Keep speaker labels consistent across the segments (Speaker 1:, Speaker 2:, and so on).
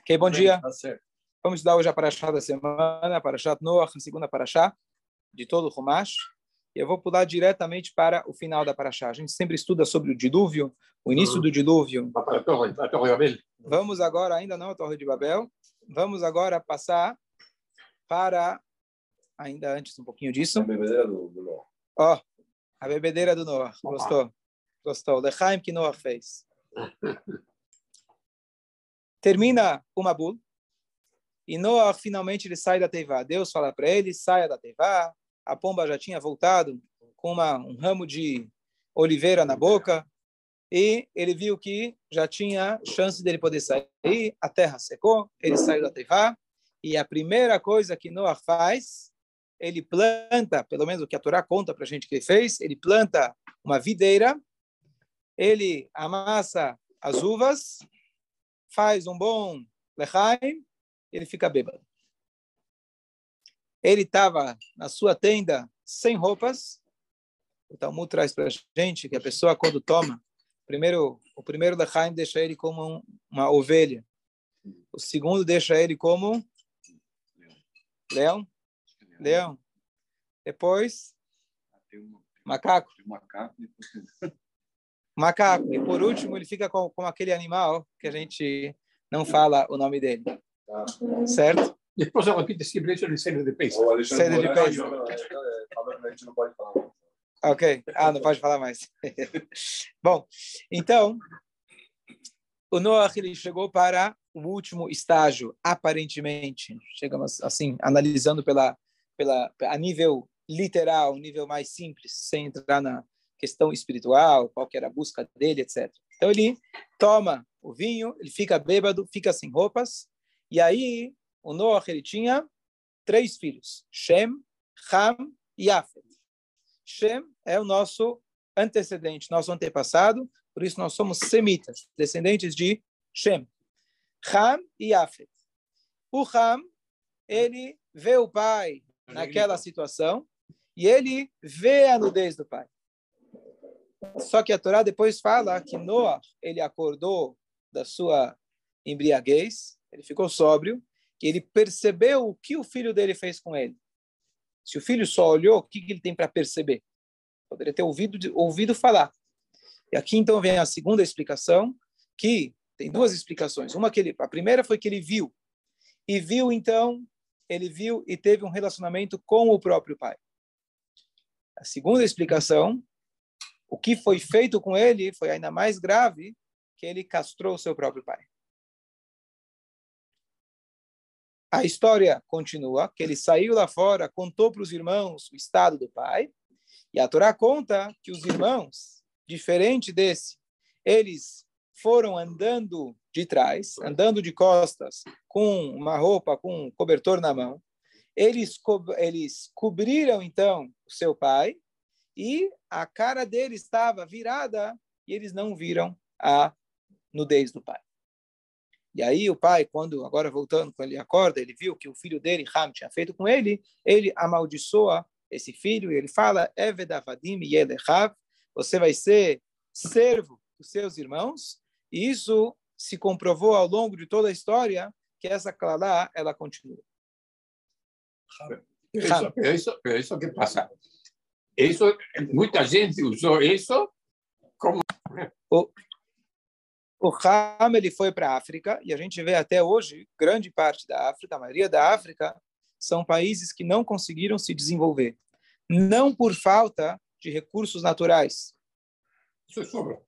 Speaker 1: Ok, bom dia. Tá Vamos estudar hoje a Parashá da semana, Parashat Noach, a segunda Parashá de todo o Humash. E eu vou pular diretamente para o final da Parashá. A gente sempre estuda sobre o dilúvio, o início do dilúvio. Vamos agora, ainda não a Torre de Babel, vamos agora passar para, ainda antes um pouquinho disso. A bebedeira do, do Noah. Ó, a bebedeira do Noah. Gostou? Gostou. Lechaim que Noah fez. Termina o Mabul, e Noah finalmente ele sai da Teivá. Deus fala para ele, saia da Teivá. A pomba já tinha voltado com uma, um ramo de oliveira na boca. E ele viu que já tinha chance dele poder sair. A terra secou, ele saiu da Teivá. E a primeira coisa que Noah faz, ele planta, pelo menos o que a Torá conta para a gente que ele fez, ele planta uma videira, ele amassa as uvas, faz um bom lechaim, ele fica bêbado. Ele estava na sua tenda sem roupas. O Talmud traz para a gente que a pessoa, quando toma, primeiro, o primeiro lechaim deixa ele como um, uma ovelha. O segundo deixa ele como leão. Leão. Depois, macaco. Macaco. E por último, ele fica com, com aquele animal que a gente não fala o nome dele. Certo?
Speaker 2: Depois ela repite sempre de cena de peixe.
Speaker 1: Cena de peixe. Ok. Ah, não pode falar mais. Bom, então, o Noah ele chegou para o último estágio, aparentemente. Chegamos assim, analisando pela, pela, a nível literal, nível mais simples, sem entrar na questão espiritual, qual era a busca dele, etc. Então ele toma o vinho, ele fica bêbado, fica sem roupas, e aí, o Noah ele tinha três filhos: Shem, Ham e Afet. Shem é o nosso antecedente, nosso antepassado, por isso nós somos semitas, descendentes de Shem. Ham e Afet. O Ham, ele vê o pai naquela situação e ele vê a nudez do pai. Só que a Torá depois fala que Noah, ele acordou da sua embriaguez ele ficou sóbrio e ele percebeu o que o filho dele fez com ele. Se o filho só olhou, o que ele tem para perceber? Poderia ter ouvido, ouvido falar. E aqui então vem a segunda explicação, que tem duas explicações. Uma que ele, a primeira foi que ele viu e viu então ele viu e teve um relacionamento com o próprio pai. A segunda explicação, o que foi feito com ele foi ainda mais grave, que ele castrou seu próprio pai. A história continua, que ele saiu lá fora, contou para os irmãos o estado do pai, e a Torá conta que os irmãos, diferente desse, eles foram andando de trás, andando de costas, com uma roupa, com um cobertor na mão. Eles, co eles cobriram, então, o seu pai, e a cara dele estava virada, e eles não viram a nudez do pai. E aí o pai, quando agora voltando, quando ele acorda, ele viu que o filho dele, Ram, tinha feito com ele, ele amaldiçoa esse filho e ele fala, Evedavadim Yelechav, você vai ser servo dos seus irmãos. E isso se comprovou ao longo de toda a história que essa clalá, ela continua.
Speaker 2: Isso, isso, isso que passa. Isso, muita gente usou isso como...
Speaker 1: O, o Ham ele foi para a África e a gente vê até hoje grande parte da África, a maioria da África são países que não conseguiram se desenvolver, não por falta de recursos naturais.
Speaker 2: Isso sobra.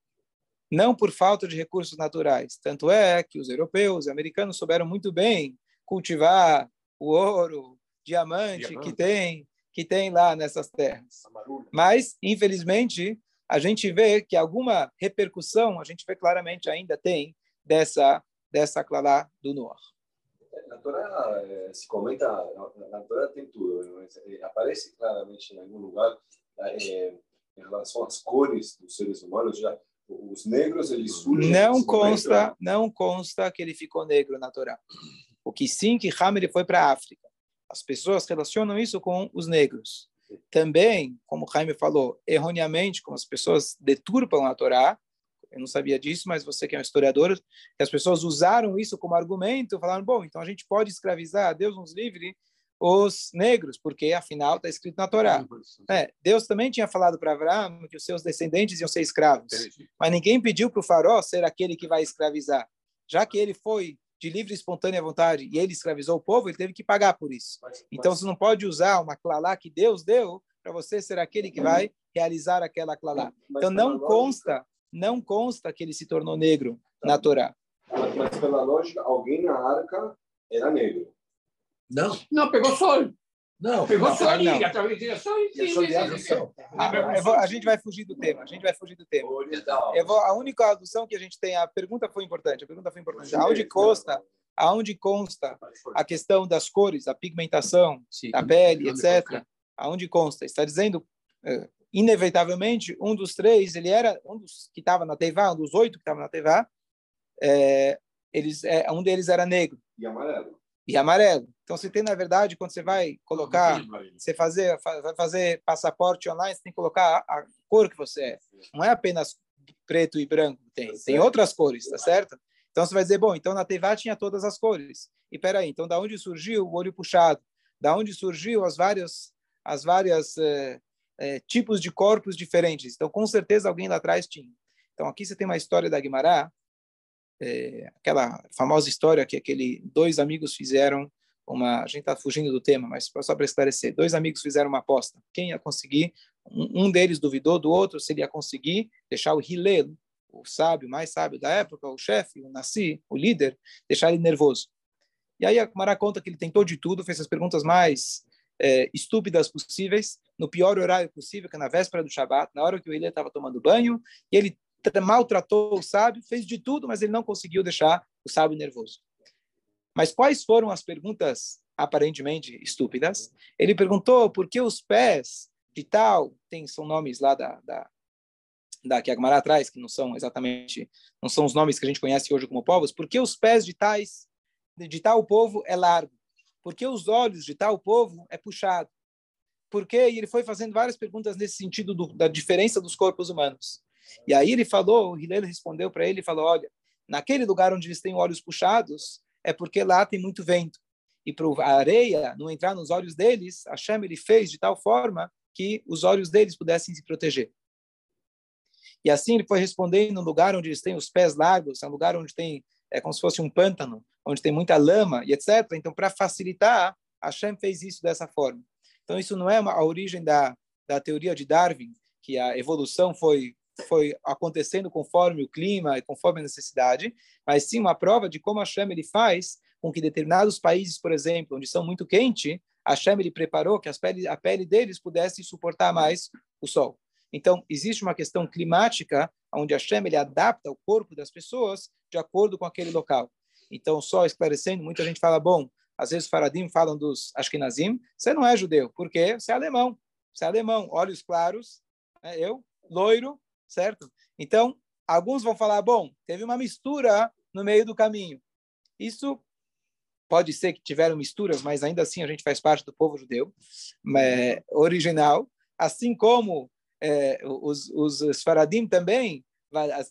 Speaker 1: Não por falta de recursos naturais. Tanto é que os europeus e americanos souberam muito bem cultivar o ouro, diamante, diamante. que tem que tem lá nessas terras. Mas, infelizmente, a gente vê que alguma repercussão, a gente vê claramente ainda tem dessa dessa clara do Noah.
Speaker 3: Na Torá eh, se comenta, na Torá tem tudo, eh, aparece claramente em algum lugar em relação às cores dos seres humanos, já os negros eles surgem.
Speaker 1: Não consta, momento, não consta que ele ficou negro na Torá. O que sim que Ham ele foi para a África. As pessoas relacionam isso com os negros. Também, como Jaime falou, erroneamente, como as pessoas deturpam a Torá, eu não sabia disso, mas você que é um historiador, que as pessoas usaram isso como argumento, falaram, bom, então a gente pode escravizar, Deus nos livre, os negros, porque afinal está escrito na Torá. É, Deus também tinha falado para Abraão que os seus descendentes iam ser escravos, mas ninguém pediu para o faraó ser aquele que vai escravizar. Já que ele foi de livre e espontânea vontade e ele escravizou o povo, ele teve que pagar por isso. Então você não pode usar uma clalá que Deus deu para você ser aquele que vai realizar aquela clalá. Então não consta, não consta que ele se tornou negro na Torá.
Speaker 3: Mas, mas pela lógica, alguém na arca era negro.
Speaker 2: Não. Não, pegou sol.
Speaker 1: Não,
Speaker 2: pegou
Speaker 1: não,
Speaker 2: sol ali,
Speaker 1: não.
Speaker 2: através de sol.
Speaker 1: A gente vai fugir do tema. A gente vai fugir do tema. Eu vou, a única adução que a gente tem, a pergunta foi importante. A pergunta foi importante. Aonde consta, aonde consta a questão das cores, a pigmentação da pele, etc. Aonde consta? Está dizendo uh, inevitavelmente um dos três, ele era um dos que estava na Teivá, um dos oito que estava na Teivá, é, eles, é, um deles era negro.
Speaker 3: E amarelo
Speaker 1: e amarelo. Então, você tem, na verdade, quando você vai colocar, você fazer, vai fazer passaporte online, você tem que colocar a, a cor que você é. Não é apenas preto e branco, tem, tem outras cores, tá certo? Então, você vai dizer, bom, então na TV tinha todas as cores. E peraí, então da onde surgiu o olho puxado? Da onde surgiu as várias, as várias é, é, tipos de corpos diferentes? Então, com certeza, alguém lá atrás tinha. Então, aqui você tem uma história da Guimarães, é, aquela famosa história que aquele dois amigos fizeram uma, a gente está fugindo do tema, mas só para esclarecer, dois amigos fizeram uma aposta, quem ia conseguir, um, um deles duvidou do outro se ele ia conseguir deixar o Hillel, o sábio, mais sábio da época, o chefe, o Nassi, o líder, deixar ele nervoso. E aí a Mara conta que ele tentou de tudo, fez as perguntas mais é, estúpidas possíveis, no pior horário possível, que é na véspera do Shabat, na hora que o Hillel estava tomando banho, e ele maltratou o sábio, fez de tudo, mas ele não conseguiu deixar o sábio nervoso. Mas quais foram as perguntas aparentemente estúpidas? Ele perguntou por que os pés de tal, tem, são nomes lá da, da, da que a Gemara traz, que não são exatamente, não são os nomes que a gente conhece hoje como povos, por que os pés de tais, de, de tal povo é largo? Por que os olhos de tal povo é puxado? Porque ele foi fazendo várias perguntas nesse sentido do, da diferença dos corpos humanos. E aí ele falou, o Hillel respondeu para ele e falou: Olha, naquele lugar onde eles têm olhos puxados, é porque lá tem muito vento. E para a areia não entrar nos olhos deles, Hashem ele fez de tal forma que os olhos deles pudessem se proteger. E assim ele foi respondendo no lugar onde eles têm os pés largos, é um lugar onde tem, é como se fosse um pântano, onde tem muita lama e etc. Então, para facilitar, Hashem fez isso dessa forma. Então, isso não é uma, a origem da, da teoria de Darwin, que a evolução foi foi acontecendo conforme o clima e conforme a necessidade, mas sim uma prova de como a Hashem ele faz com que determinados países, por exemplo, onde são muito quente, a Hashem ele preparou que pele, a pele deles pudesse suportar mais o sol. Então, existe uma questão climática onde a Hashem ele adapta o corpo das pessoas de acordo com aquele local. Então, só esclarecendo, muita gente fala, bom, às vezes faradim falam dos Ashkenazim, você não é judeu, porque você é alemão. Você é alemão, olhos claros, né? eu, loiro, certo? Então, alguns vão falar, bom, teve uma mistura no meio do caminho. Isso pode ser que tiveram misturas, mas ainda assim a gente faz parte do povo judeu é, original, assim como é, os, os faradim também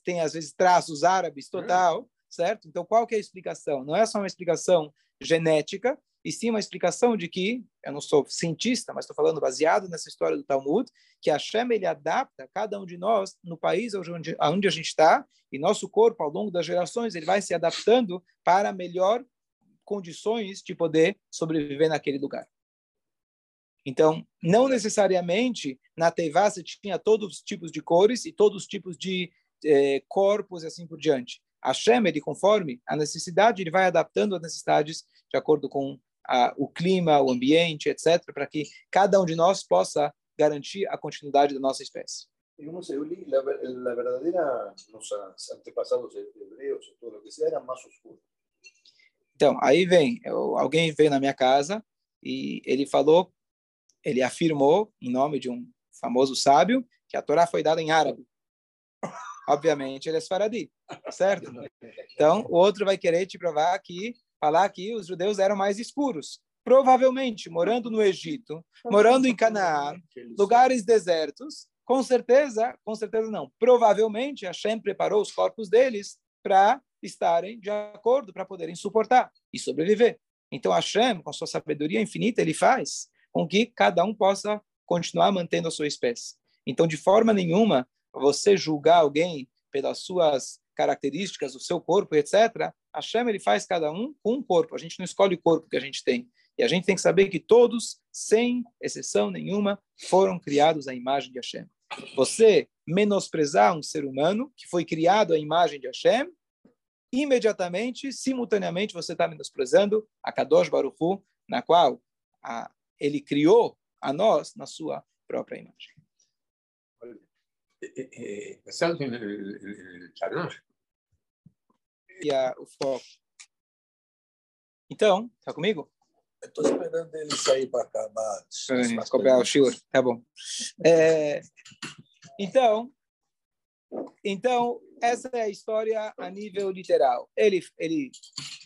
Speaker 1: tem às vezes traços árabes total, certo? Então qual que é a explicação? Não é só uma explicação genética, e sim uma explicação de que, eu não sou cientista, mas estou falando baseado nessa história do Talmud, que a Hashem ele adapta cada um de nós no país onde, onde a gente está, e nosso corpo, ao longo das gerações, ele vai se adaptando para melhor condições de poder sobreviver naquele lugar. Então, não necessariamente na Teivá tinha todos os tipos de cores e todos os tipos de eh, corpos e assim por diante. A Hashem, ele, conforme a necessidade, ele vai adaptando as necessidades de acordo com a, o clima, o ambiente, etc., para que cada um de nós possa garantir a continuidade da nossa espécie.
Speaker 3: Eu não sei, eu li, la, la verdadeira, nossos antepassados hebreus, tudo o que sea, era mais escuro.
Speaker 1: Então, aí vem, eu, alguém veio na minha casa e ele falou, ele afirmou, em nome de um famoso sábio, que a Torá foi dada em árabe. Obviamente, ele é faradi, certo? Então, o outro vai querer te provar que falar que os judeus eram mais escuros. provavelmente morando no Egito, morando em Canaã, lugares desertos, com certeza, com certeza não, provavelmente Hashem preparou os corpos deles para estarem de acordo, para poderem suportar e sobreviver. Então Hashem, com sua sabedoria infinita, ele faz com que cada um possa continuar mantendo a sua espécie. Então, de forma nenhuma, você julgar alguém pelas suas características, o seu corpo, etc., Hashem ele faz cada um com um corpo. A gente não escolhe o corpo que a gente tem. E a gente tem que saber que todos, sem exceção nenhuma, foram criados à imagem de Hashem. Você menosprezar um ser humano que foi criado à imagem de Hashem, imediatamente, simultaneamente, você está menosprezando a Kadosh Baruch Hu, na qual a, ele criou a nós na sua própria imagem. E a, o foco. Então, tá comigo?
Speaker 4: Estou esperando ele sair para acabar.
Speaker 1: Copiar o shiur, tá bom. É, então, então essa é a história a nível literal. Ele, ele,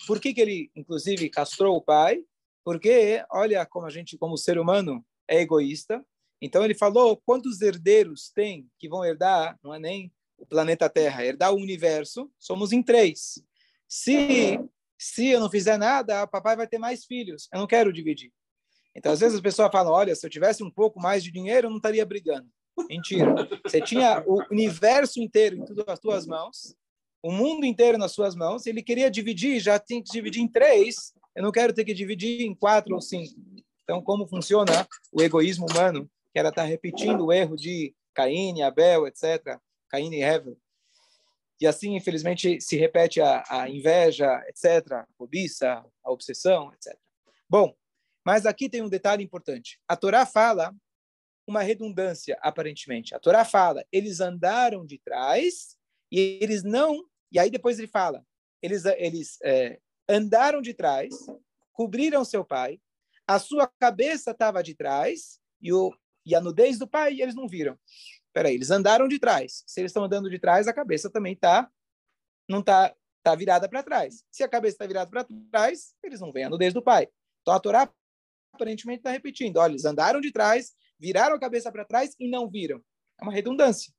Speaker 1: por que que ele, inclusive, castrou o pai? Porque olha como a gente, como ser humano, é egoísta. Então ele falou quantos herdeiros tem que vão herdar, não é nem o planeta Terra, herdar o universo. Somos em três. Se se eu não fizer nada, o papai vai ter mais filhos. Eu não quero dividir. Então, às vezes as pessoas falam: olha, se eu tivesse um pouco mais de dinheiro, eu não estaria brigando. Mentira. Você tinha o universo inteiro em as tuas mãos, o mundo inteiro nas suas mãos, ele queria dividir, já tem que dividir em três. Eu não quero ter que dividir em quatro ou cinco. Então, como funciona o egoísmo humano? Que ela está repetindo o erro de Caim, Abel, etc. Caim e Eva. E assim, infelizmente, se repete a, a inveja, etc., a cobiça, a obsessão, etc. Bom, mas aqui tem um detalhe importante. A Torá fala uma redundância, aparentemente. A Torá fala, eles andaram de trás e eles não. E aí depois ele fala, eles, eles é, andaram de trás, cobriram seu pai, a sua cabeça estava de trás e, o, e a nudez do pai eles não viram. Peraí, eles andaram de trás. Se eles estão andando de trás, a cabeça também tá, não está tá virada para trás. Se a cabeça está virada para trás, eles não veem a nudez do pai. Então a Torá aparentemente está repetindo. Olha, eles andaram de trás, viraram a cabeça para trás e não viram. É uma redundância.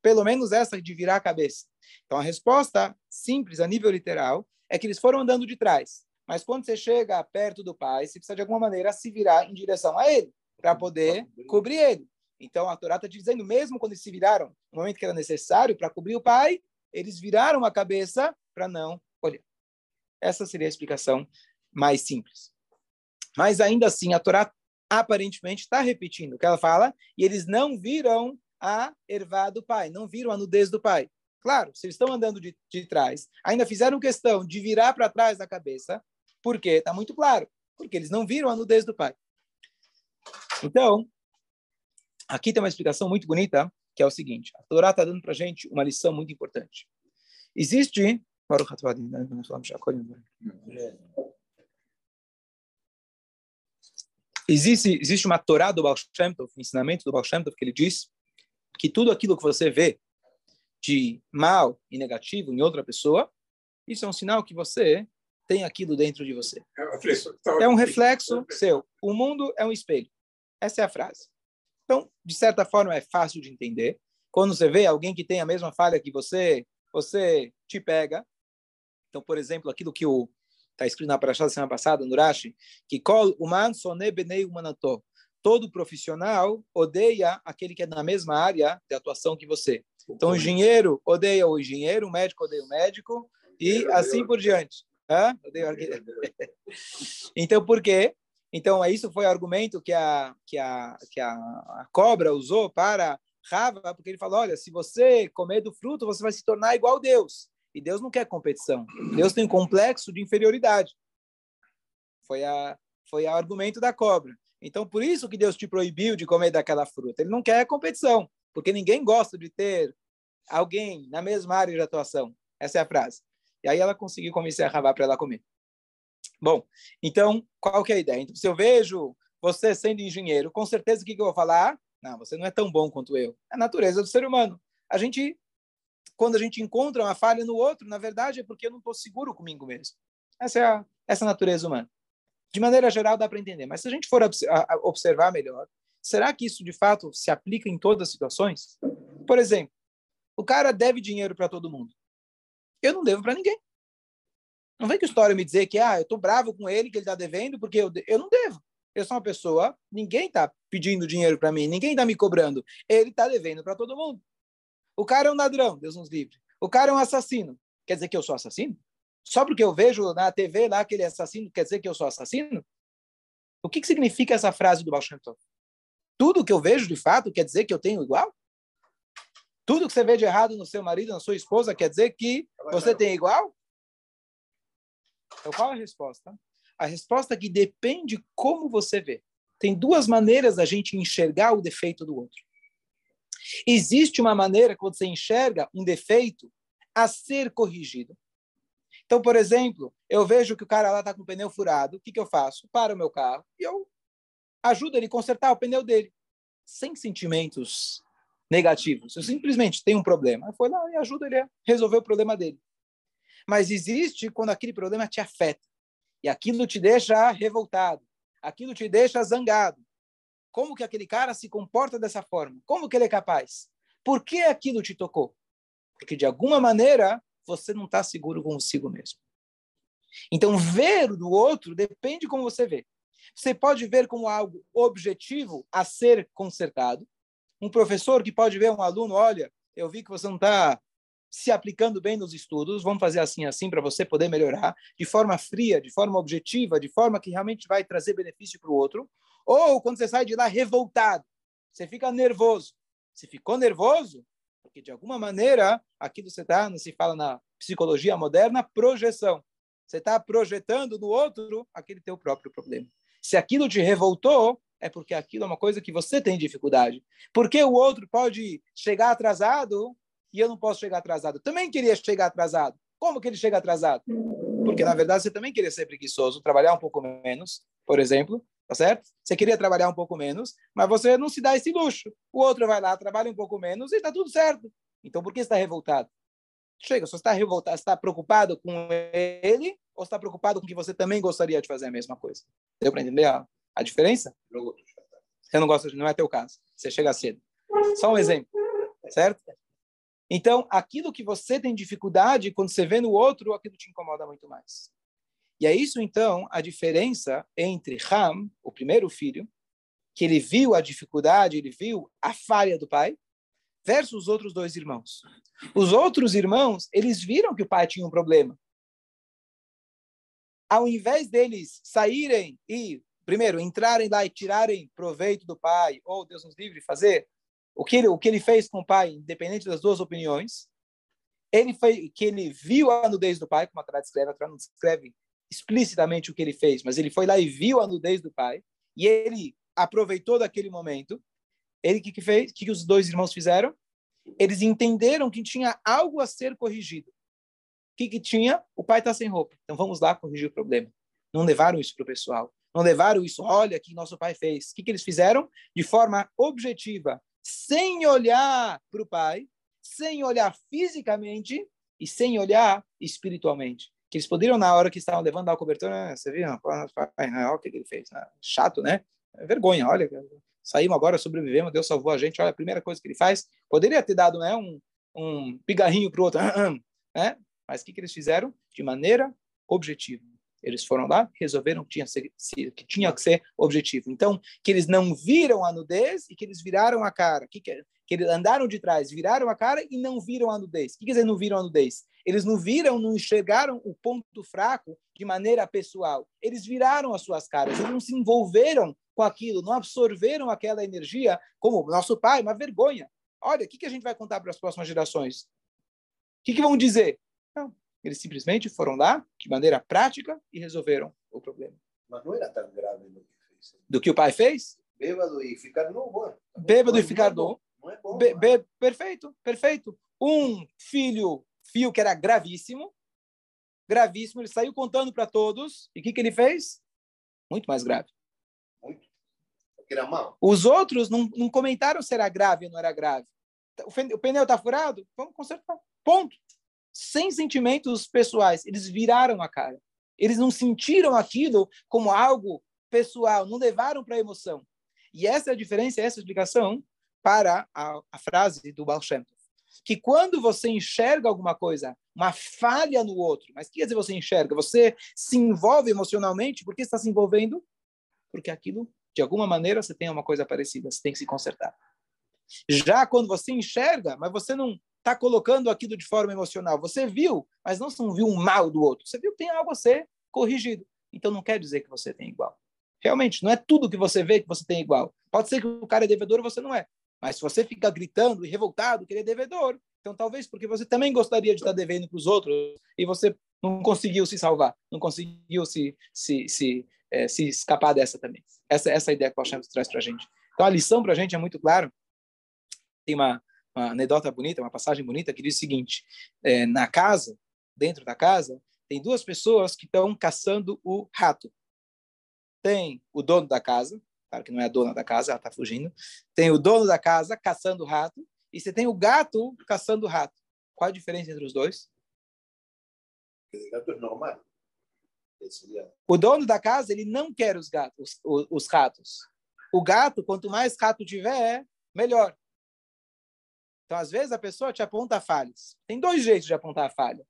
Speaker 1: Pelo menos essa de virar a cabeça. Então a resposta simples, a nível literal, é que eles foram andando de trás. Mas quando você chega perto do pai, você precisa de alguma maneira se virar em direção a ele, para poder cobrir ele. Então a Torá está dizendo, mesmo quando eles se viraram, no momento que era necessário para cobrir o pai, eles viraram a cabeça para não olhar. Essa seria a explicação mais simples. Mas ainda assim, a Torá aparentemente está repetindo o que ela fala, e eles não viram a ervá do pai, não viram a nudez do pai. Claro, se eles estão andando de, de trás, ainda fizeram questão de virar para trás da cabeça, por quê? Está muito claro. Porque eles não viram a nudez do pai. Então, Aqui tem uma explicação muito bonita, que é o seguinte: a Torá está dando para a gente uma lição muito importante. Existe. Existe, existe uma Torá do Baal Shem Tov, um ensinamento do Baal Shem Tov, que ele diz que tudo aquilo que você vê de mal e negativo em outra pessoa, isso é um sinal que você tem aquilo dentro de você. É um reflexo seu. O mundo é um espelho. Essa é a frase. Então, de certa forma, é fácil de entender. Quando você vê alguém que tem a mesma falha que você, você te pega. Então, por exemplo, aquilo que o está escrito na Parashá da semana passada, no Rashi, que kol uman sone benei humanato. Todo profissional odeia aquele que é na mesma área de atuação que você. Então, o engenheiro odeia o engenheiro, o médico odeia o médico, e assim por diante. Hã? Então, por quê? Então, isso foi o argumento que a, que a, que a, a cobra usou para Rava, porque ele falou: olha, se você comer do fruto, você vai se tornar igual a Deus. E Deus não quer competição. Deus tem um complexo de inferioridade. Foi a foi o argumento da cobra. Então, por isso que Deus te proibiu de comer daquela fruta. Ele não quer competição, porque ninguém gosta de ter alguém na mesma área de atuação. Essa é a frase. E aí ela conseguiu convencer a Rava para ela comer. Bom, então, qual que é a ideia? Então, se eu vejo você sendo engenheiro, com certeza o que, que eu vou falar? Não, você não é tão bom quanto eu. É a natureza do ser humano. A gente, quando a gente encontra uma falha no outro, na verdade é porque eu não estou seguro comigo mesmo. Essa é a, essa é natureza humana. De maneira geral, dá para entender. Mas se a gente for observar melhor, será que isso de fato se aplica em todas as situações? Por exemplo, o cara deve dinheiro para todo mundo. Eu não devo para ninguém. Não vem que história me dizer que ah, eu estou bravo com ele, que ele está devendo, porque eu, eu não devo. Eu sou uma pessoa, ninguém está pedindo dinheiro para mim, ninguém está me cobrando. Ele está devendo para todo mundo. O cara é um ladrão, Deus nos livre. O cara é um assassino. Quer dizer que eu sou assassino? Só porque eu vejo na TV lá que ele é assassino, quer dizer que eu sou assassino? O que, que significa essa frase do Baal Shem Tov? Tudo que eu vejo de fato quer dizer que eu tenho igual? Tudo que você vê de errado no seu marido, na sua esposa, quer dizer que você tem igual? Então, qual a resposta? A resposta é que depende como você vê. Tem duas maneiras da gente enxergar o defeito do outro. Existe uma maneira que você enxerga um defeito a ser corrigido. Então, por exemplo, eu vejo que o cara lá está com o pneu furado, o que, que eu faço? Paro o meu carro e eu ajudo ele a consertar o pneu dele, sem sentimentos negativos. Eu simplesmente tenho um problema. Eu vou lá e ajudo ele a resolver o problema dele. Mas existe quando aquele problema te afeta. E aquilo te deixa revoltado. Aquilo te deixa zangado. Como que aquele cara se comporta dessa forma? Como que ele é capaz? Por que aquilo te tocou? Porque de alguma maneira você não está seguro consigo mesmo. Então, ver do outro depende de como você vê. Você pode ver como algo objetivo a ser consertado. Um professor que pode ver um aluno, olha, eu vi que você não está se aplicando bem nos estudos, vamos fazer assim, assim, para você poder melhorar, de forma fria, de forma objetiva, de forma que realmente vai trazer benefício para o outro. Ou quando você sai de lá revoltado, você fica nervoso. Você ficou nervoso? Porque, de alguma maneira, aquilo você está, não se fala na psicologia moderna, projeção. Você está projetando no outro aquele teu próprio problema. Se aquilo te revoltou, é porque aquilo é uma coisa que você tem dificuldade. Porque o outro pode chegar atrasado e eu não posso chegar atrasado. também queria chegar atrasado. Como que ele chega atrasado? Porque, na verdade, você também queria ser preguiçoso, trabalhar um pouco menos, por exemplo, tá certo? Você queria trabalhar um pouco menos, mas você não se dá esse luxo. O outro vai lá, trabalha um pouco menos e está tudo certo. Então, por que está revoltado? Chega, você está revoltado, está preocupado com ele ou está preocupado com que você também gostaria de fazer a mesma coisa? Deu para entender a, a diferença? Você não gosta, não é teu caso. Você chega cedo. Só um exemplo, certo? Então, aquilo que você tem dificuldade, quando você vê no outro, aquilo te incomoda muito mais. E é isso, então, a diferença entre Ham, o primeiro filho, que ele viu a dificuldade, ele viu a falha do pai, versus os outros dois irmãos. Os outros irmãos, eles viram que o pai tinha um problema. Ao invés deles saírem e, primeiro, entrarem lá e tirarem proveito do pai, ou Deus nos livre, fazer o que ele, o que ele fez com o pai, independente das duas opiniões, ele foi que ele viu a nudez do pai, como a Torá descreve, a não descreve explicitamente o que ele fez, mas ele foi lá e viu a nudez do pai, e ele aproveitou daquele momento. Ele que, que fez? Que, que os dois irmãos fizeram? Eles entenderam que tinha algo a ser corrigido. O que, que tinha? O pai está sem roupa. Então vamos lá corrigir o problema. Não levaram isso para o pessoal. Não levaram isso. Olha o que nosso pai fez. O que, que eles fizeram? De forma objetiva, sem olhar para o pai, sem olhar fisicamente e sem olhar espiritualmente. Que eles poderiam, na hora que estavam levando a cobertura, né? você viu? Olha o que ele fez. Né? Chato, né? É vergonha, olha. Saímos agora, sobrevivemos, Deus salvou a gente. Olha a primeira coisa que ele faz. Poderia ter dado né, um, um pigarrinho para o outro, né? mas o que, que eles fizeram? De maneira objetiva. Eles foram lá, resolveram que tinha, que tinha que ser objetivo. Então, que eles não viram a nudez e que eles viraram a cara. Que, que, que eles andaram de trás, viraram a cara e não viram a nudez. O que quer dizer não viram a nudez? Eles não viram, não enxergaram o ponto fraco de maneira pessoal. Eles viraram as suas caras, eles não se envolveram com aquilo, não absorveram aquela energia como nosso pai, uma vergonha. Olha, o que, que a gente vai contar para as próximas gerações? O que, que vão dizer? Eles simplesmente foram lá, de maneira prática, e resolveram o problema.
Speaker 3: Mas não era tão grave do que fez.
Speaker 1: Do que o pai fez?
Speaker 3: Bêbado e ficar nu, bom.
Speaker 1: Bêbado e ficar nu.
Speaker 3: Não é bom.
Speaker 1: Be, be, perfeito, perfeito. Um filho, fio que era gravíssimo, gravíssimo, ele saiu contando para todos, e o que, que ele fez? Muito mais grave.
Speaker 3: Muito. Porque era mal.
Speaker 1: Os outros não, não comentaram se era grave ou não era grave. O pneu está furado? Vamos consertar. Ponto sem sentimentos pessoais. Eles viraram a cara. Eles não sentiram aquilo como algo pessoal, não levaram para a emoção. E essa é a diferença, essa é a explicação para a, a frase do Baal Shem. Que quando você enxerga alguma coisa, uma falha no outro, mas o que quer dizer você enxerga? Você se envolve emocionalmente, por que está se envolvendo? Porque aquilo, de alguma maneira, você tem uma coisa parecida, você tem que se consertar. Já quando você enxerga, mas você não está colocando aquilo de forma emocional, você viu, mas não, viu um mal do outro, você viu tem algo a ser corrigido. Então não quer dizer que você tem igual. Realmente, não é tudo que você vê que você tem igual. Pode ser que o cara é devedor você não é. Mas se você fica gritando e revoltado que ele é devedor, então talvez porque você também gostaria de estar devendo para os outros e você não conseguiu se salvar, não conseguiu se, se, se, é, se escapar dessa também. Essa, essa é a ideia que o Hashem traz para a gente. Então a lição para a gente é muito clara. Tem uma, uma anedota bonita, uma passagem bonita que diz o seguinte: é, na casa, dentro da casa, tem duas pessoas que estão caçando o rato tem o dono da casa, claro que não é a dona da casa, ela está fugindo, tem o dono da casa caçando o rato, e você tem o gato caçando o rato. Qual a diferença entre os dois?
Speaker 3: O gato é normal.
Speaker 1: O dono da casa, ele não quer os gatos, os, os ratos. O gato, quanto mais rato tiver, melhor. Então, às vezes, a pessoa te aponta falhas. Tem dois jeitos de apontar a falha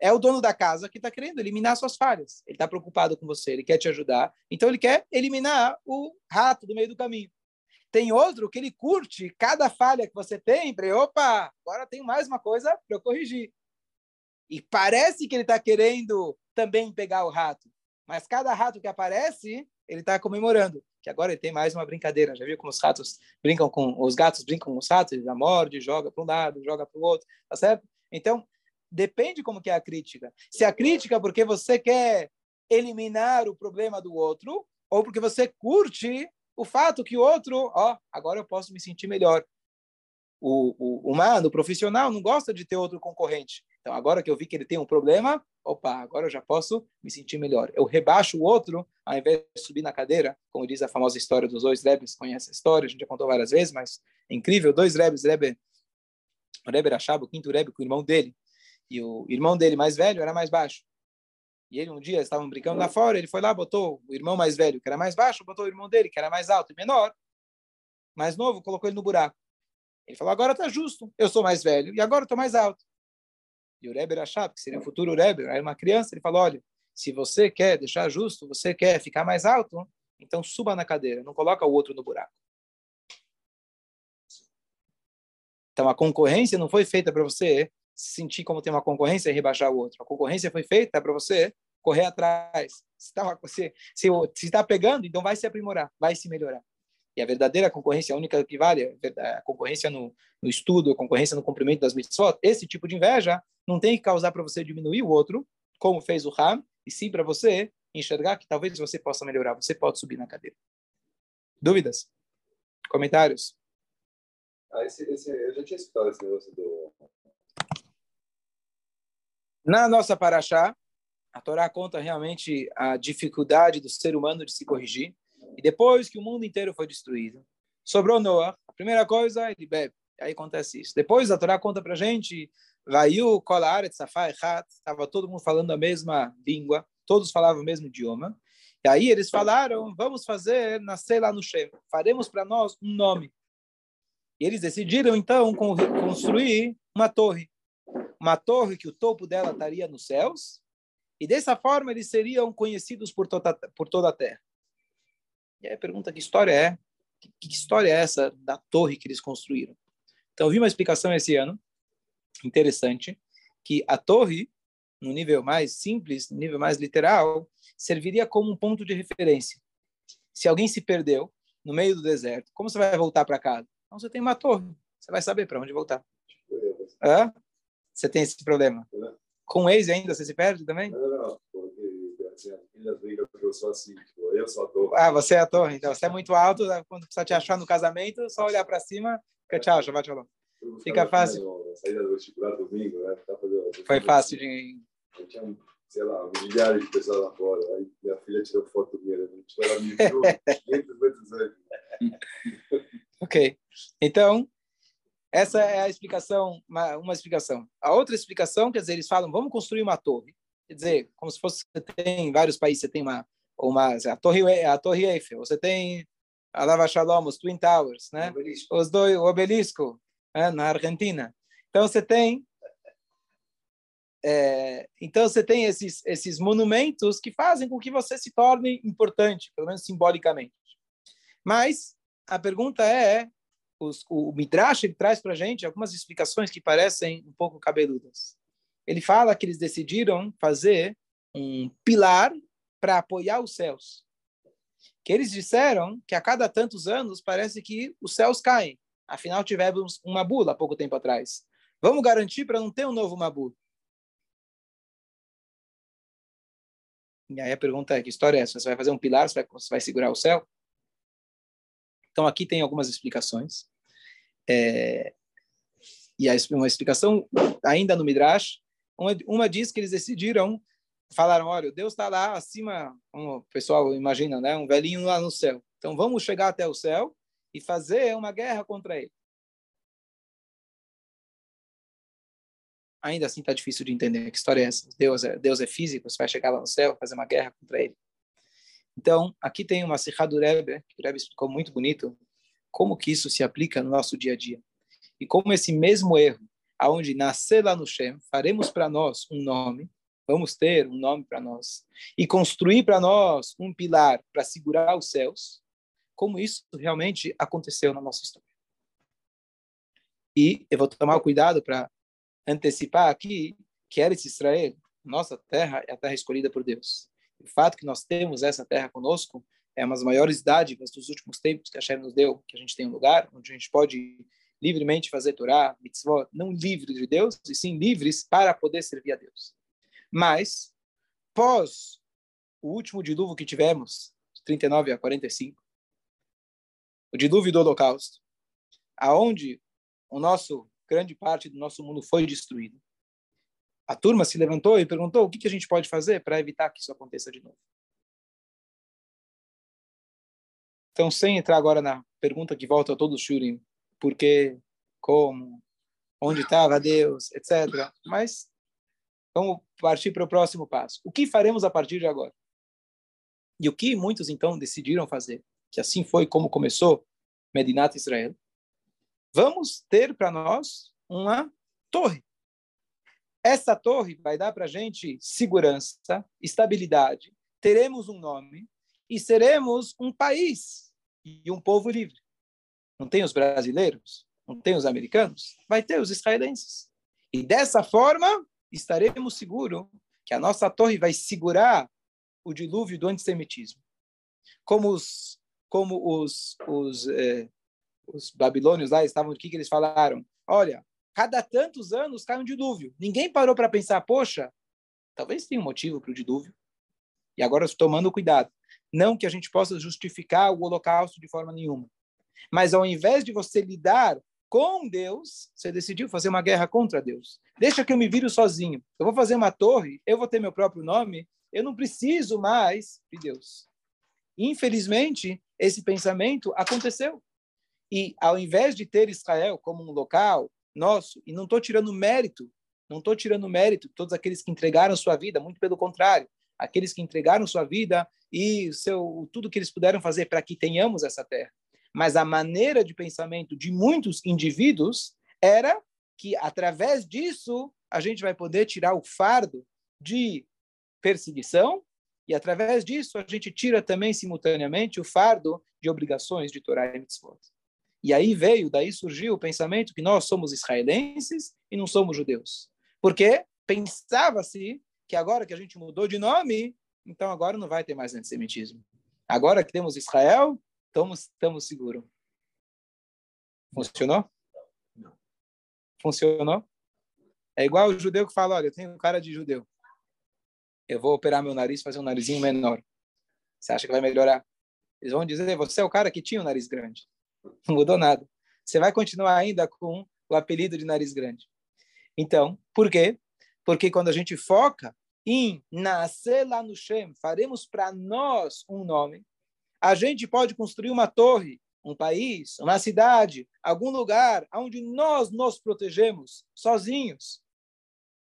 Speaker 1: é o dono da casa que está querendo eliminar suas falhas. Ele está preocupado com você, ele quer te ajudar. Então, ele quer eliminar o rato do meio do caminho. Tem outro que ele curte cada falha que você tem, para opa, agora tem mais uma coisa para eu corrigir. E parece que ele está querendo também pegar o rato. Mas cada rato que aparece, ele está comemorando. Que agora ele tem mais uma brincadeira. Já viu como os ratos brincam com os gatos brincam com os ratos? Ele morde, joga para um lado, joga para o outro, tá certo? Então, Depende como que é a crítica. Se a crítica é porque você quer eliminar o problema do outro, ou porque você curte o fato que o outro, ó, agora eu posso me sentir melhor. O, o humano, o profissional, não gosta de ter outro concorrente. Então, agora que eu vi que ele tem um problema, opa, agora eu já posso me sentir melhor. Eu rebaixo o outro, ao invés de subir na cadeira, como diz a famosa história dos dois rebes, conhece a história, a gente já contou várias vezes, mas é incrível, dois rebes, rebe, o rebe Rashab, o quinto rebe, com o irmão dele, e o irmão dele mais velho era mais baixo. E ele um dia estavam brincando lá fora, ele foi lá, botou o irmão mais velho, que era mais baixo, botou o irmão dele, que era mais alto e menor, mais novo, colocou ele no buraco. Ele falou: agora está justo, eu sou mais velho e agora estou mais alto. E o Rebbe Rashab, que seria o futuro Rebbe, era uma criança, ele falou: olha, se você quer deixar justo, você quer ficar mais alto, então suba na cadeira, não coloca o outro no buraco. Então a concorrência não foi feita para você sentir como tem uma concorrência e rebaixar o outro. A concorrência foi feita para você correr atrás. Se está se, se, se tá pegando, então vai se aprimorar, vai se melhorar. E a verdadeira concorrência, a única que vale, a concorrência no, no estudo, a concorrência no cumprimento das mitzvot, esse tipo de inveja não tem que causar para você diminuir o outro, como fez o Ram, e sim para você enxergar que talvez você possa melhorar, você pode subir na cadeira. Dúvidas? Comentários?
Speaker 3: Ah, esse, esse, eu já tinha escutado esse negócio do,
Speaker 1: na nossa paraxá, a Torá conta realmente a dificuldade do ser humano de se corrigir. E depois que o mundo inteiro foi destruído, sobrou Noah. A primeira coisa, ele bebe. Aí acontece isso. Depois a Torá conta para gente, Vaiu, Kolaret, Safai, estava todo mundo falando a mesma língua, todos falavam o mesmo idioma. E aí eles falaram, vamos fazer nascer lá no Shem, faremos para nós um nome. E eles decidiram então construir uma torre uma torre que o topo dela estaria nos céus, e dessa forma eles seriam conhecidos por toda, por toda a terra. E aí a pergunta, que história é? Que, que história é essa da torre que eles construíram? Então, eu vi uma explicação esse ano, interessante, que a torre, no nível mais simples, no nível mais literal, serviria como um ponto de referência. Se alguém se perdeu no meio do deserto, como você vai voltar para casa? Então, você tem uma torre, você vai saber para onde voltar. Hã? você tem esse problema? Com o ex ainda, você se perde também?
Speaker 3: Não, não, porque assim, que eu sou assim, tipo, eu sou a torre.
Speaker 1: Ah, você é a torre, então você é muito alto, né? quando precisa te achar no casamento, só olhar para cima, fica tchau, Shabbat Shalom. Fica fácil.
Speaker 3: Saída do vestibular domingo, né?
Speaker 1: Foi fácil de...
Speaker 3: Eu tinha, sei lá, milhares de pessoas lá fora, aí minha filha tirou foto minha, né? ela me viu 500 vezes antes.
Speaker 1: Ok, então... Essa é a explicação, uma, uma, explicação. A outra explicação, quer dizer, eles falam, vamos construir uma torre. Quer dizer, como se fosse você tem em vários países, você tem uma uma a Torre a Torre Eiffel, você tem a Lava Shalom, os Twin Towers, né?
Speaker 3: Obelisco.
Speaker 1: Os dois, o obelisco, né? na Argentina. Então você tem é, então você tem esses esses monumentos que fazem com que você se torne importante, pelo menos simbolicamente. Mas a pergunta é, os, o Midrash ele traz para gente algumas explicações que parecem um pouco cabeludas. Ele fala que eles decidiram fazer um pilar para apoiar os céus. Que eles disseram que a cada tantos anos parece que os céus caem. Afinal, tivemos uma bula há pouco tempo atrás. Vamos garantir para não ter um novo Mabu. E aí a pergunta é, que história é essa? Você vai fazer um pilar, você vai, você vai segurar o céu? Então aqui tem algumas explicações. É, e uma explicação ainda no Midrash, uma, uma diz que eles decidiram, falaram, olha, Deus está lá acima, o pessoal imagina, né, um velhinho lá no céu. Então vamos chegar até o céu e fazer uma guerra contra ele. Ainda assim está difícil de entender que história é essa. Deus é, Deus é físico, você vai chegar lá no céu fazer uma guerra contra ele. Então, aqui tem uma Sikha do Rebbe, que o Rebbe explicou muito bonito, como que isso se aplica no nosso dia a dia. E como esse mesmo erro, aonde nascer lá no Shem, faremos para nós um nome, vamos ter um nome para nós, e construir para nós um pilar para segurar os céus, como isso realmente aconteceu na nossa história. E eu vou tomar cuidado para antecipar aqui que Eretz Israel, nossa terra, é a terra escolhida por Deus. O fato que nós temos essa terra conosco é uma das maiores dádivas dos últimos tempos que a Hashem nos deu, que a gente tem um lugar onde a gente pode livremente fazer Torá, mitzvot, não livres de Deus, e sim livres para poder servir a Deus. Mas, pós o último dilúvio que tivemos, de 39 a 45, o dilúvio do Holocausto, aonde o nosso grande parte do nosso mundo foi destruído a turma se levantou e perguntou o que, que a gente pode fazer para evitar que isso aconteça de novo. Então, sem entrar agora na pergunta que volta a todos os shurim, por quê, como, onde estava Deus, etc. Mas vamos partir para o próximo passo. O que faremos a partir de agora? E o que muitos então decidiram fazer, que assim foi como começou Medinat Israel, vamos ter para nós uma torre essa torre vai dar para a gente segurança, estabilidade, teremos um nome e seremos um país e um povo livre. Não tem os brasileiros, não tem os americanos, vai ter os israelenses. E dessa forma, estaremos seguros que a nossa torre vai segurar o dilúvio do antissemitismo. Como os, como os, os, eh, os babilônios lá estavam, o que, que eles falaram? Olha, cada tantos anos cai um dilúvio. Ninguém parou para pensar, poxa, talvez tenha um motivo para o dilúvio. E agora tomando cuidado. Não que a gente possa justificar o holocausto de forma nenhuma. Mas ao invés de você lidar com Deus, você decidiu fazer uma guerra contra Deus. Deixa que eu me viro sozinho. Eu vou fazer uma torre, eu vou ter meu próprio nome, eu não preciso mais de Deus. Infelizmente, esse pensamento aconteceu. E ao invés de ter Israel como um local nosso, e não estou tirando mérito, não estou tirando mérito de todos aqueles que entregaram sua vida, muito pelo contrário, aqueles que entregaram sua vida e seu, tudo que eles puderam fazer para que tenhamos essa terra. Mas a maneira de pensamento de muitos indivíduos era que, através disso, a gente vai poder tirar o fardo de perseguição e, através disso, a gente tira também, simultaneamente, o fardo de obrigações de Torá e Mitzvot. E aí veio, daí surgiu o pensamento que nós somos israelenses e não somos judeus. Porque pensava-se que agora que a gente mudou de nome, então agora não vai ter mais antissemitismo. Agora que temos Israel, estamos, estamos seguros. Funcionou? Não. Funcionou? É igual o judeu que fala, olha, eu tenho cara de judeu. Eu vou operar meu nariz, fazer um narizinho menor. Você acha que vai melhorar? Eles vão dizer, você é o cara que tinha o um nariz grande. Não mudou nada. Você vai continuar ainda com o apelido de nariz grande. Então, por quê? Porque quando a gente foca em nascer lá no Shem, faremos para nós um nome, a gente pode construir uma torre, um país, uma cidade, algum lugar onde nós nos protegemos sozinhos.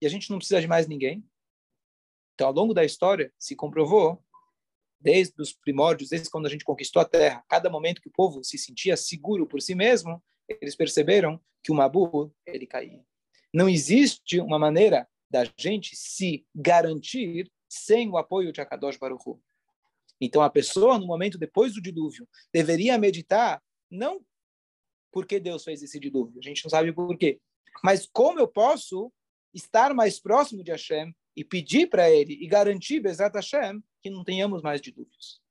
Speaker 1: E a gente não precisa de mais ninguém. Então, ao longo da história, se comprovou, desde os primórdios, desde quando a gente conquistou a terra, cada momento que o povo se sentia seguro por si mesmo, eles perceberam que o Mabu, ele caía. Não existe uma maneira da gente se garantir sem o apoio de Akadosh Baruch Hu. Então, a pessoa, no momento depois do dilúvio, deveria meditar não porque Deus fez esse dilúvio, a gente não sabe por quê, mas como eu posso estar mais próximo de Hashem e pedir para Ele e garantir, Bezat Hashem, que não tenhamos mais dilúvios.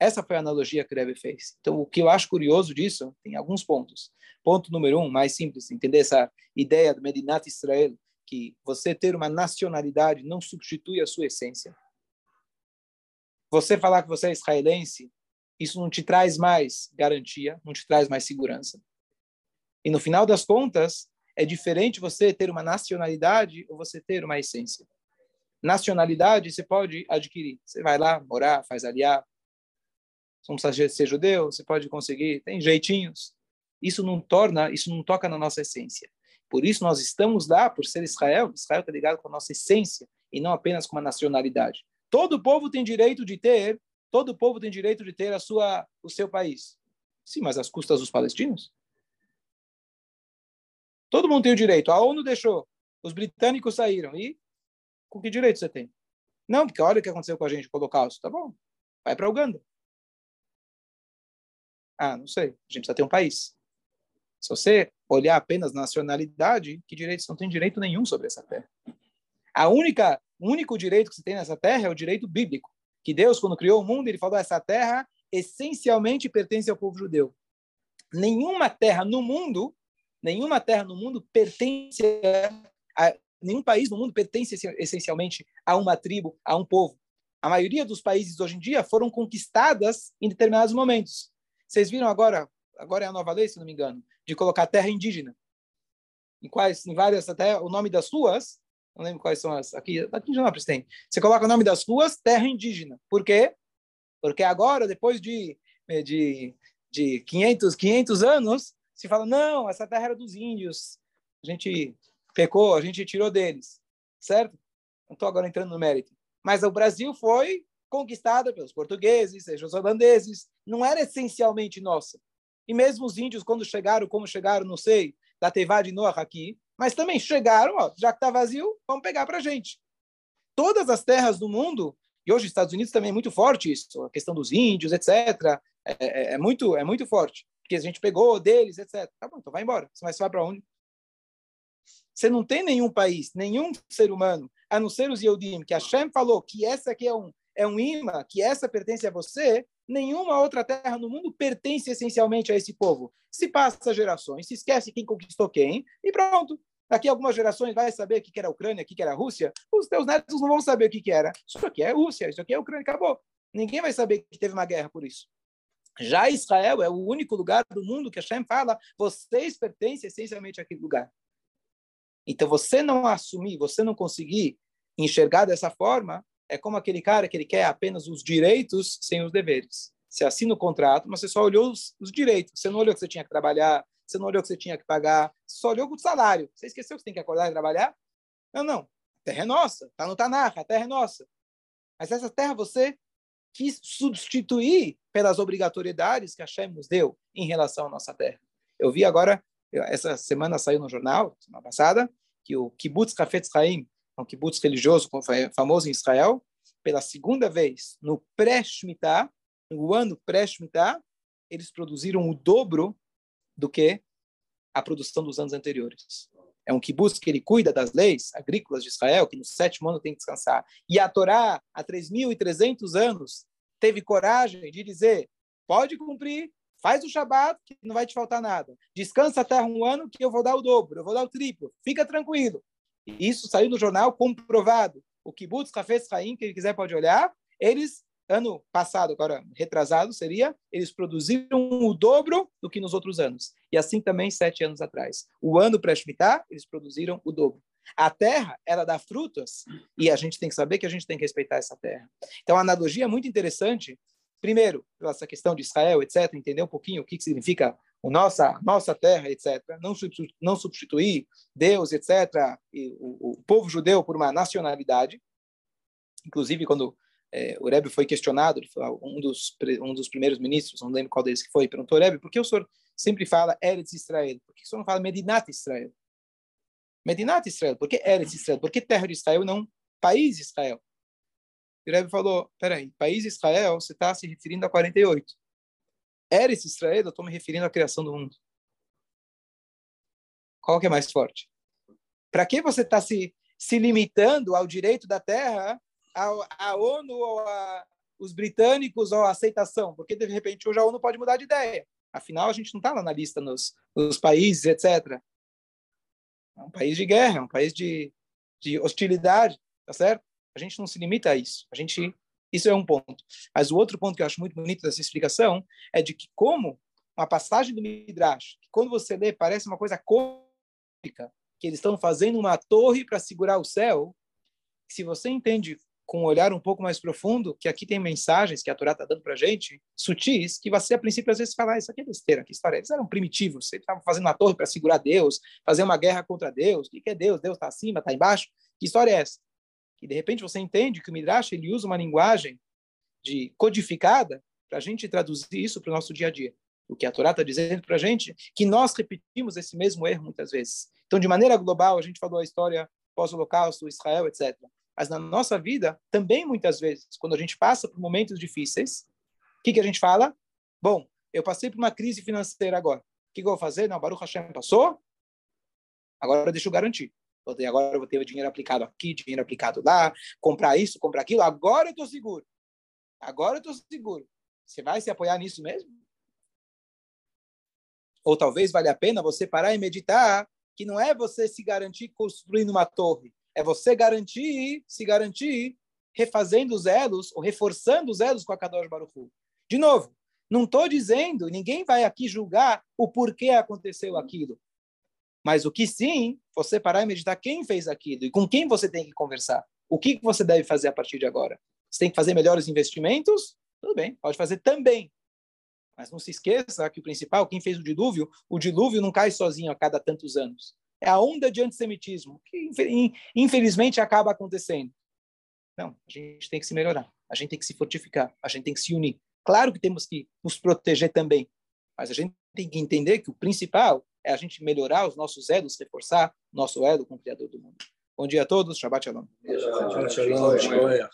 Speaker 1: Essa foi a analogia que Rebbe fez. Então, o que eu acho curioso disso, tem alguns pontos. Ponto número um, mais simples, entender essa ideia do Medinat Israel, que você ter uma nacionalidade não substitui a sua essência. Você falar que você é israelense, isso não te traz mais garantia, não te traz mais segurança. E no final das contas, é diferente você ter uma nacionalidade ou você ter uma essência. Nacionalidade você pode adquirir. Você vai lá morar, faz aliar. Você não precisa ser judeu, você pode conseguir, tem jeitinhos. Isso não torna, isso não toca na nossa essência. Por isso nós estamos lá por ser Israel. Israel está ligado com a nossa essência e não apenas com uma nacionalidade. Todo povo tem direito de ter, todo povo tem direito de ter a sua, o seu país. Sim, mas às custas dos palestinos? Todo mundo tem o direito. A ONU deixou. Os britânicos saíram. E com que direito você tem? Não, porque olha o que aconteceu com a gente com o Holocausto. Tá bom. Vai para Uganda. Ah, não sei. A gente precisa ter um país. Se você olhar apenas nacionalidade, que direitos não tem direito nenhum sobre essa terra. A única, o único direito que você tem nessa terra é o direito bíblico. Que Deus, quando criou o mundo, ele falou: essa terra essencialmente pertence ao povo judeu. Nenhuma terra no mundo Nenhuma terra no mundo pertence a, nenhum país no mundo pertence essencialmente a uma tribo, a um povo. A maioria dos países hoje em dia foram conquistadas em determinados momentos. Vocês viram agora, agora é a nova lei, se não me engano, de colocar terra indígena. Em quais, em várias até o nome das ruas, não lembro quais são as aqui, aqui em Janópolis tem. Você coloca o nome das ruas, terra indígena. Por quê? Porque agora, depois de de, de 500, 500 anos, se fala, não, essa terra era dos índios, a gente pecou, a gente tirou deles, certo? Não estou agora entrando no mérito. Mas o Brasil foi conquistado pelos portugueses, seja os holandeses, não era essencialmente nossa. E mesmo os índios, quando chegaram, como chegaram, não sei, da Tevá de Noah aqui, mas também chegaram, ó, já que está vazio, vamos pegar para a gente. Todas as terras do mundo, e hoje os Estados Unidos também é muito forte isso, a questão dos índios, etc., é, é, é muito, é muito forte porque a gente pegou deles, etc. Tá bom, então vai embora. Mas você vai para onde? Você não tem nenhum país, nenhum ser humano, a não ser os Yehudim, que Hashem falou que essa aqui é um, é um imã, que essa pertence a você, nenhuma outra terra no mundo pertence essencialmente a esse povo. Se passa gerações, se esquece quem conquistou quem, e pronto. Daqui algumas gerações vai saber o que era a Ucrânia, o que era a Rússia. Os teus netos não vão saber o que era. Isso aqui é Rússia, isso aqui é Ucrânia, acabou. Ninguém vai saber que teve uma guerra por isso. Já Israel é o único lugar do mundo que Hashem fala, vocês pertencem essencialmente àquele lugar. Então, você não assumir, você não conseguir enxergar dessa forma, é como aquele cara que ele quer apenas os direitos sem os deveres. Você assina o contrato, mas você só olhou os, os direitos. Você não olhou que você tinha que trabalhar, você não olhou que você tinha que pagar, você só olhou o salário. Você esqueceu que você tem que acordar e trabalhar? Não, não. A terra é nossa, está no Tanakh, a terra é nossa. Mas essa terra você quis substituir pelas obrigatoriedades que Hashem nos deu em relação à nossa terra. Eu vi agora, essa semana saiu no jornal, semana passada, que o Kibbutz Hafetz Chaim, um kibbutz religioso famoso em Israel, pela segunda vez no pré-Shemitah, no ano pré-Shemitah, eles produziram o dobro do que a produção dos anos anteriores. É um kibbutz que ele cuida das leis agrícolas de Israel, que no sétimo ano tem que descansar. E a Torá, há 3.300 anos, teve coragem de dizer: pode cumprir, faz o Shabat, que não vai te faltar nada. Descansa até um ano, que eu vou dar o dobro, eu vou dar o triplo. Fica tranquilo. Isso saiu no jornal comprovado. O Kibbutz Cafés Haim, quem quiser pode olhar, eles, ano passado, agora retrasado seria, eles produziram o dobro do que nos outros anos. E assim também sete anos atrás. O ano pré-Shemitah, eles produziram o dobro. A terra, ela dá frutas e a gente tem que saber que a gente tem que respeitar essa terra. Então, a analogia é muito interessante. Primeiro, essa questão de Israel, etc., entender um pouquinho o que, significa a nossa, nossa terra, etc., não não substituir Deus, etc., e o, o povo judeu por uma nacionalidade. inclusive quando é, o Rebbe foi questionado, um dos, um dos primeiros ministros, não lembro qual deles que foi, perguntou ao Rebbe, por que o senhor sempre fala Eretz Israel? Por que o senhor não fala Medinat Israel? Medinat Israel, por que Eretz Israel? Por que terra de Israel não país Israel? E o Rebbe falou, peraí, país Israel, você está se referindo a 48. Eretz Israel, eu estou me referindo à criação do mundo. Qual que é mais forte? Para que você está se, se limitando ao direito da terra, à ONU, ou a, os britânicos, ou a aceitação? Porque, de repente, hoje a ONU pode mudar de ideia. Afinal, a gente não está lá na lista nos, nos países, etc. É um país de guerra, é um país de, de hostilidade, tá certo? A gente não se limita a isso. A gente, isso é um ponto. Mas o outro ponto que eu acho muito bonito dessa explicação é de que como uma passagem do Midrash, que quando você lê parece uma coisa cômica, que eles estão fazendo uma torre para segurar o céu, se você entende com um olhar um pouco mais profundo, que aqui tem mensagens que a Torá está dando para a gente, sutis, que você, a princípio, às vezes fala, ah, isso aqui é besteira, que história. Eles eram primitivos, eles estavam fazendo uma torre para segurar Deus, fazer uma guerra contra Deus. O que é Deus? Deus está acima, está embaixo? Que história é essa? E, de repente, você entende que o Midrash ele usa uma linguagem de codificada para a gente traduzir isso para o nosso dia a dia. O que a Torá está dizendo para a gente, que nós repetimos esse mesmo erro muitas vezes. Então, de maneira global, a gente falou a história pós-holocausto, Israel, etc. Mas na nossa vida, também muitas vezes, quando a gente passa por momentos difíceis, o que, que a gente fala? Bom, eu passei por uma crise financeira agora. O que, que eu vou fazer? Não, Baruch Hashem passou, agora deixa eu garantir. Agora eu vou ter o dinheiro aplicado aqui, dinheiro aplicado lá, comprar isso, comprar aquilo. Agora eu estou seguro. Agora eu estou seguro. Você vai se apoiar nisso mesmo? Ou talvez valha a pena você parar e meditar que não é você se garantir construindo uma torre, é você garantir, se garantir, refazendo os elos ou reforçando os elos com a Kadosh Baruch Hu. De novo, não estou dizendo, ninguém vai aqui julgar o porquê aconteceu aquilo. Mas o que sim, você parar e meditar quem fez aquilo e com quem você tem que conversar. O que você deve fazer a partir de agora? Você tem que fazer melhores investimentos? Tudo bem, pode fazer também. Mas não se esqueça que o principal, quem fez o dilúvio, o dilúvio não cai sozinho a cada tantos anos. É a onda de antissemitismo, que infelizmente acaba acontecendo. Não, a gente tem que se melhorar, a gente tem que se fortificar, a gente tem que se unir. Claro que temos que nos proteger também, mas a gente tem que entender que o principal é a gente melhorar os nossos elos, reforçar nosso elo com o Criador do mundo. Bom dia a todos, Shabbat Shalom.
Speaker 4: Shabbat Shalom.